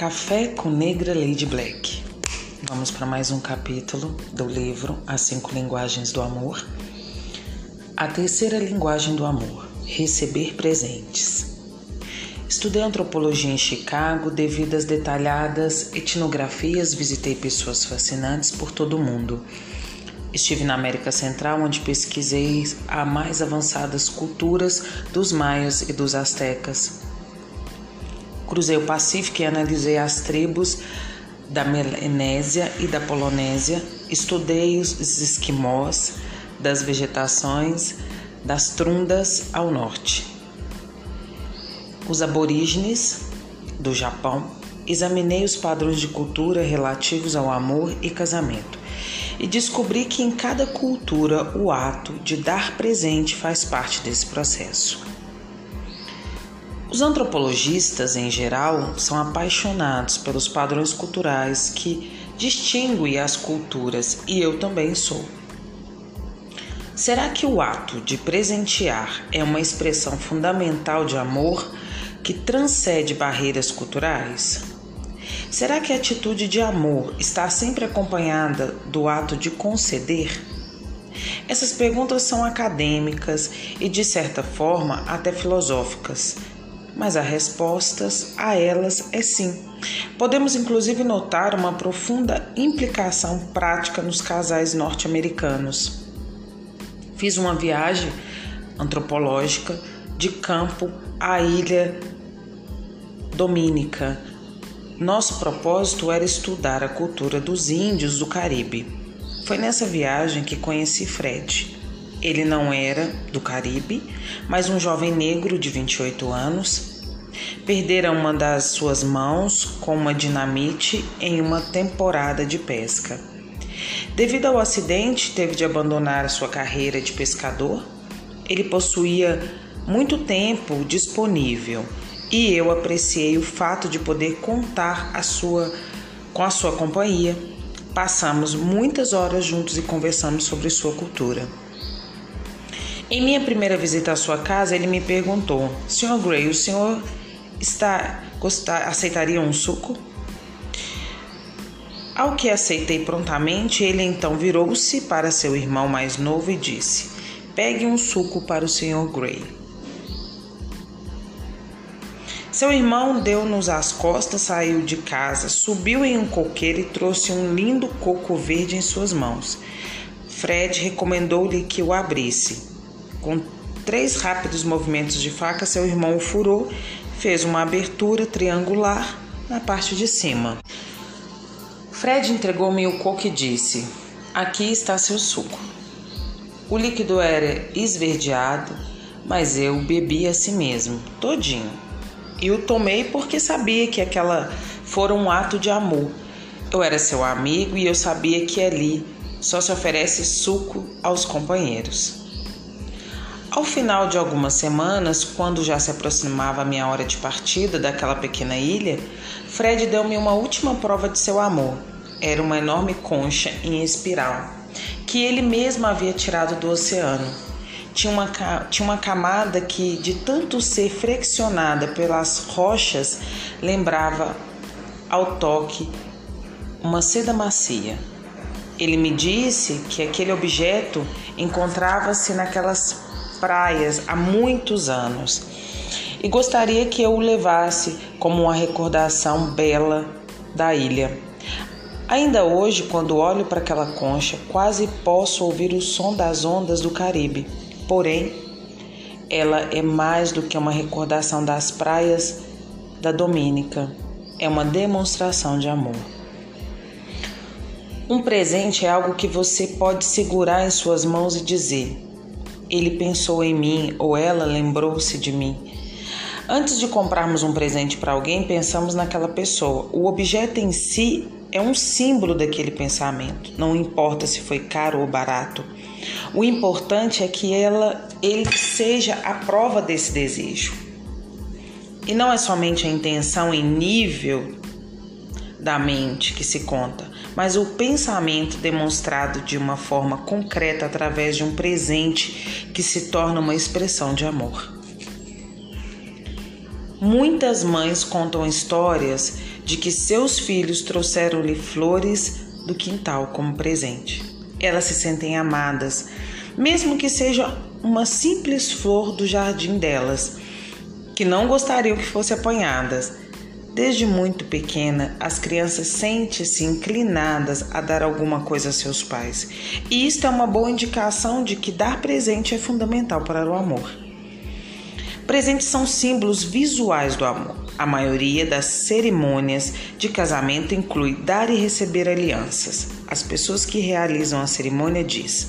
Café com Negra Lady Black. Vamos para mais um capítulo do livro As Cinco Linguagens do Amor. A terceira linguagem do amor: receber presentes. Estudei antropologia em Chicago devido às detalhadas etnografias, visitei pessoas fascinantes por todo o mundo. Estive na América Central, onde pesquisei as mais avançadas culturas dos maias e dos astecas Cruzei o Pacífico e analisei as tribos da Melanésia e da Polinésia. Estudei os esquimós, das vegetações, das trundas ao norte. Os aborígenes do Japão. Examinei os padrões de cultura relativos ao amor e casamento e descobri que em cada cultura o ato de dar presente faz parte desse processo. Os antropologistas, em geral, são apaixonados pelos padrões culturais que distinguem as culturas e eu também sou. Será que o ato de presentear é uma expressão fundamental de amor que transcende barreiras culturais? Será que a atitude de amor está sempre acompanhada do ato de conceder? Essas perguntas são acadêmicas e, de certa forma, até filosóficas, mas a resposta a elas é sim. Podemos inclusive notar uma profunda implicação prática nos casais norte-americanos. Fiz uma viagem antropológica de campo à ilha Domínica. Nosso propósito era estudar a cultura dos índios do Caribe. Foi nessa viagem que conheci Fred. Ele não era do Caribe, mas um jovem negro de 28 anos. Perdera uma das suas mãos com uma dinamite em uma temporada de pesca. Devido ao acidente, teve de abandonar sua carreira de pescador. Ele possuía muito tempo disponível e eu apreciei o fato de poder contar a sua, com a sua companhia. Passamos muitas horas juntos e conversamos sobre sua cultura. Em minha primeira visita à sua casa, ele me perguntou: Sr. Gray, o senhor está, gostar, aceitaria um suco? Ao que aceitei prontamente, ele então virou-se para seu irmão mais novo e disse: Pegue um suco para o Sr. Gray. Seu irmão deu-nos as costas, saiu de casa, subiu em um coqueiro e trouxe um lindo coco verde em suas mãos. Fred recomendou-lhe que o abrisse. Com três rápidos movimentos de faca, seu irmão o furou, fez uma abertura triangular na parte de cima. Fred entregou-me o coco e disse: Aqui está seu suco. O líquido era esverdeado, mas eu bebi a si mesmo, todinho. E o tomei porque sabia que aquela fora um ato de amor. Eu era seu amigo e eu sabia que ali só se oferece suco aos companheiros. Ao final de algumas semanas, quando já se aproximava a minha hora de partida daquela pequena ilha, Fred deu-me uma última prova de seu amor. Era uma enorme concha em espiral, que ele mesmo havia tirado do oceano. Tinha uma, tinha uma camada que, de tanto ser friccionada pelas rochas, lembrava ao toque uma seda macia. Ele me disse que aquele objeto encontrava-se naquelas praias há muitos anos e gostaria que eu o levasse como uma recordação bela da ilha. Ainda hoje, quando olho para aquela concha, quase posso ouvir o som das ondas do Caribe. Porém, ela é mais do que uma recordação das praias da Domínica, é uma demonstração de amor. Um presente é algo que você pode segurar em suas mãos e dizer: ele pensou em mim ou ela lembrou-se de mim. Antes de comprarmos um presente para alguém, pensamos naquela pessoa. O objeto em si é um símbolo daquele pensamento. Não importa se foi caro ou barato. O importante é que ela, ele seja a prova desse desejo. E não é somente a intenção em nível da mente que se conta, mas o pensamento demonstrado de uma forma concreta através de um presente que se torna uma expressão de amor. Muitas mães contam histórias de que seus filhos trouxeram-lhe flores do quintal como presente. Elas se sentem amadas, mesmo que seja uma simples flor do jardim delas, que não gostariam que fosse apanhadas. Desde muito pequena, as crianças sentem-se inclinadas a dar alguma coisa a seus pais, e isto é uma boa indicação de que dar presente é fundamental para o amor. Presentes são símbolos visuais do amor. A maioria das cerimônias de casamento inclui dar e receber alianças. As pessoas que realizam a cerimônia diz: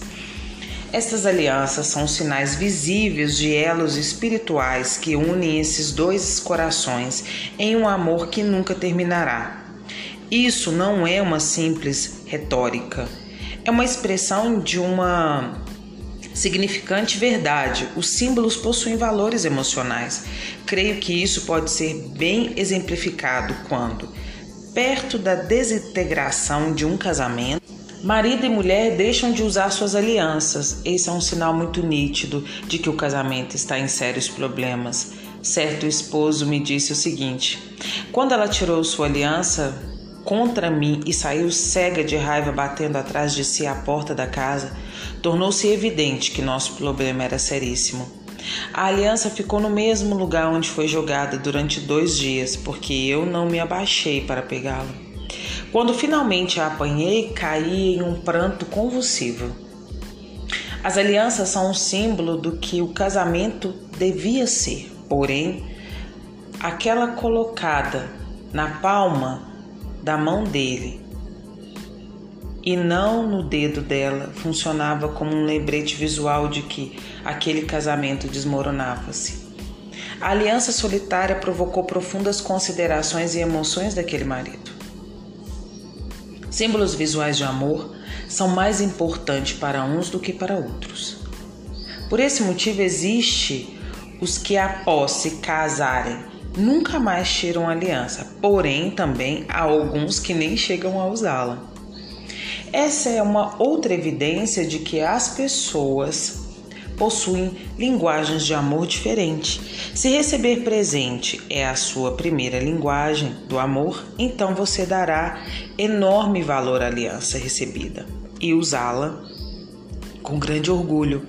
estas alianças são sinais visíveis de elos espirituais que unem esses dois corações em um amor que nunca terminará. Isso não é uma simples retórica, é uma expressão de uma significante verdade. Os símbolos possuem valores emocionais. Creio que isso pode ser bem exemplificado quando, perto da desintegração de um casamento, Marido e mulher deixam de usar suas alianças. Esse é um sinal muito nítido de que o casamento está em sérios problemas. Certo esposo me disse o seguinte: quando ela tirou sua aliança contra mim e saiu cega de raiva batendo atrás de si a porta da casa, tornou-se evidente que nosso problema era seríssimo. A aliança ficou no mesmo lugar onde foi jogada durante dois dias, porque eu não me abaixei para pegá-la. Quando finalmente a apanhei, caí em um pranto convulsivo. As alianças são um símbolo do que o casamento devia ser, porém, aquela colocada na palma da mão dele e não no dedo dela funcionava como um lembrete visual de que aquele casamento desmoronava-se. A aliança solitária provocou profundas considerações e emoções daquele marido. Símbolos visuais de amor são mais importantes para uns do que para outros. Por esse motivo, existe os que, após se casarem, nunca mais tiram aliança, porém também há alguns que nem chegam a usá-la. Essa é uma outra evidência de que as pessoas possuem linguagens de amor diferentes. Se receber presente é a sua primeira linguagem do amor, então você dará enorme valor à aliança recebida e usá-la com grande orgulho.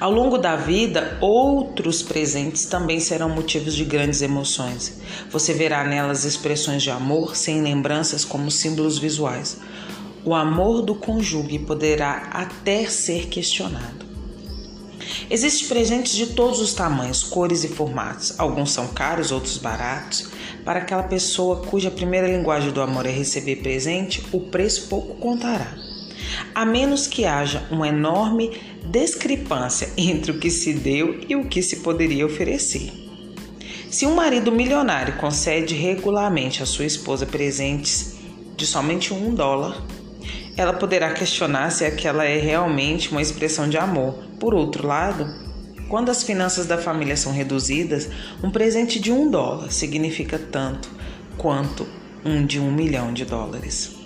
Ao longo da vida, outros presentes também serão motivos de grandes emoções. Você verá nelas expressões de amor sem lembranças como símbolos visuais. O amor do cônjuge poderá até ser questionado. Existem presentes de todos os tamanhos, cores e formatos. Alguns são caros, outros baratos. Para aquela pessoa cuja primeira linguagem do amor é receber presente, o preço pouco contará. A menos que haja uma enorme discrepância entre o que se deu e o que se poderia oferecer. Se um marido milionário concede regularmente à sua esposa presentes de somente um dólar, ela poderá questionar se aquela é realmente uma expressão de amor. Por outro lado, quando as finanças da família são reduzidas, um presente de um dólar significa tanto quanto um de um milhão de dólares.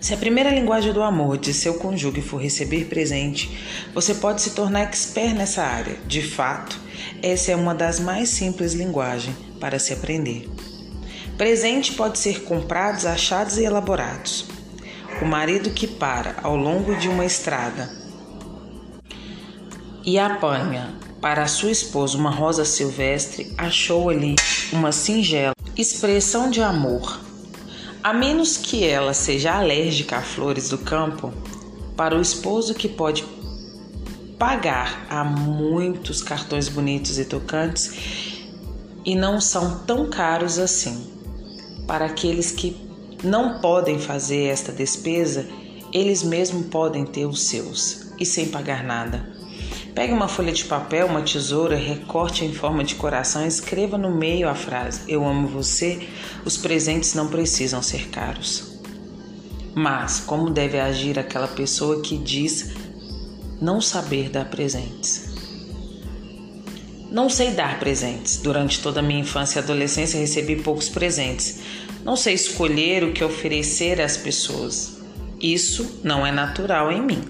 Se a primeira linguagem do amor de seu cônjuge for receber presente, você pode se tornar expert nessa área. De fato, essa é uma das mais simples linguagens para se aprender. Presente pode ser comprados, achados e elaborados. O marido que para ao longo de uma estrada e apanha para sua esposa uma rosa silvestre, achou ali uma singela expressão de amor. A menos que ela seja alérgica a flores do campo, para o esposo que pode pagar a muitos cartões bonitos e tocantes e não são tão caros assim. Para aqueles que não podem fazer esta despesa, eles mesmos podem ter os seus e sem pagar nada. Pegue uma folha de papel, uma tesoura, recorte em forma de coração e escreva no meio a frase: Eu amo você. Os presentes não precisam ser caros. Mas como deve agir aquela pessoa que diz não saber dar presentes? Não sei dar presentes. Durante toda a minha infância e adolescência recebi poucos presentes. Não sei escolher o que oferecer às pessoas. Isso não é natural em mim.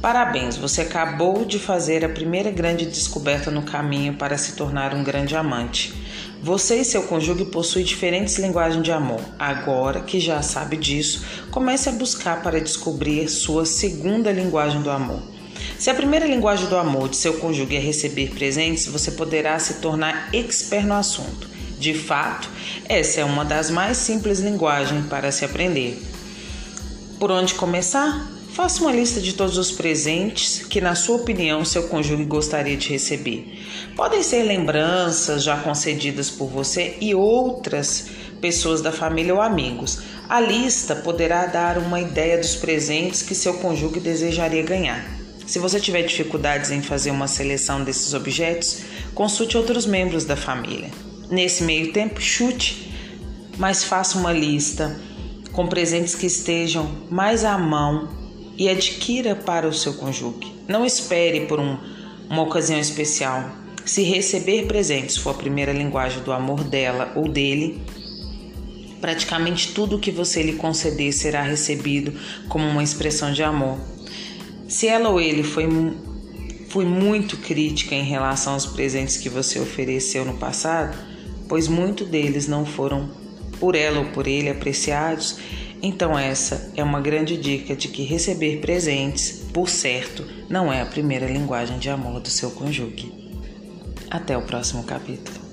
Parabéns, você acabou de fazer a primeira grande descoberta no caminho para se tornar um grande amante. Você e seu cônjuge possuem diferentes linguagens de amor. Agora que já sabe disso, comece a buscar para descobrir sua segunda linguagem do amor. Se a primeira linguagem do amor de seu cônjuge é receber presentes, você poderá se tornar expert no assunto. De fato, essa é uma das mais simples linguagens para se aprender. Por onde começar? Faça uma lista de todos os presentes que, na sua opinião, seu cônjuge gostaria de receber. Podem ser lembranças já concedidas por você e outras pessoas da família ou amigos. A lista poderá dar uma ideia dos presentes que seu cônjuge desejaria ganhar. Se você tiver dificuldades em fazer uma seleção desses objetos, consulte outros membros da família. Nesse meio tempo, chute, mas faça uma lista com presentes que estejam mais à mão e adquira para o seu cônjuge. Não espere por um, uma ocasião especial. Se receber presentes for a primeira linguagem do amor dela ou dele, praticamente tudo que você lhe conceder será recebido como uma expressão de amor. Se ela ou ele foi, foi muito crítica em relação aos presentes que você ofereceu no passado, pois muitos deles não foram por ela ou por ele apreciados, então, essa é uma grande dica de que receber presentes, por certo, não é a primeira linguagem de amor do seu cônjuge. Até o próximo capítulo.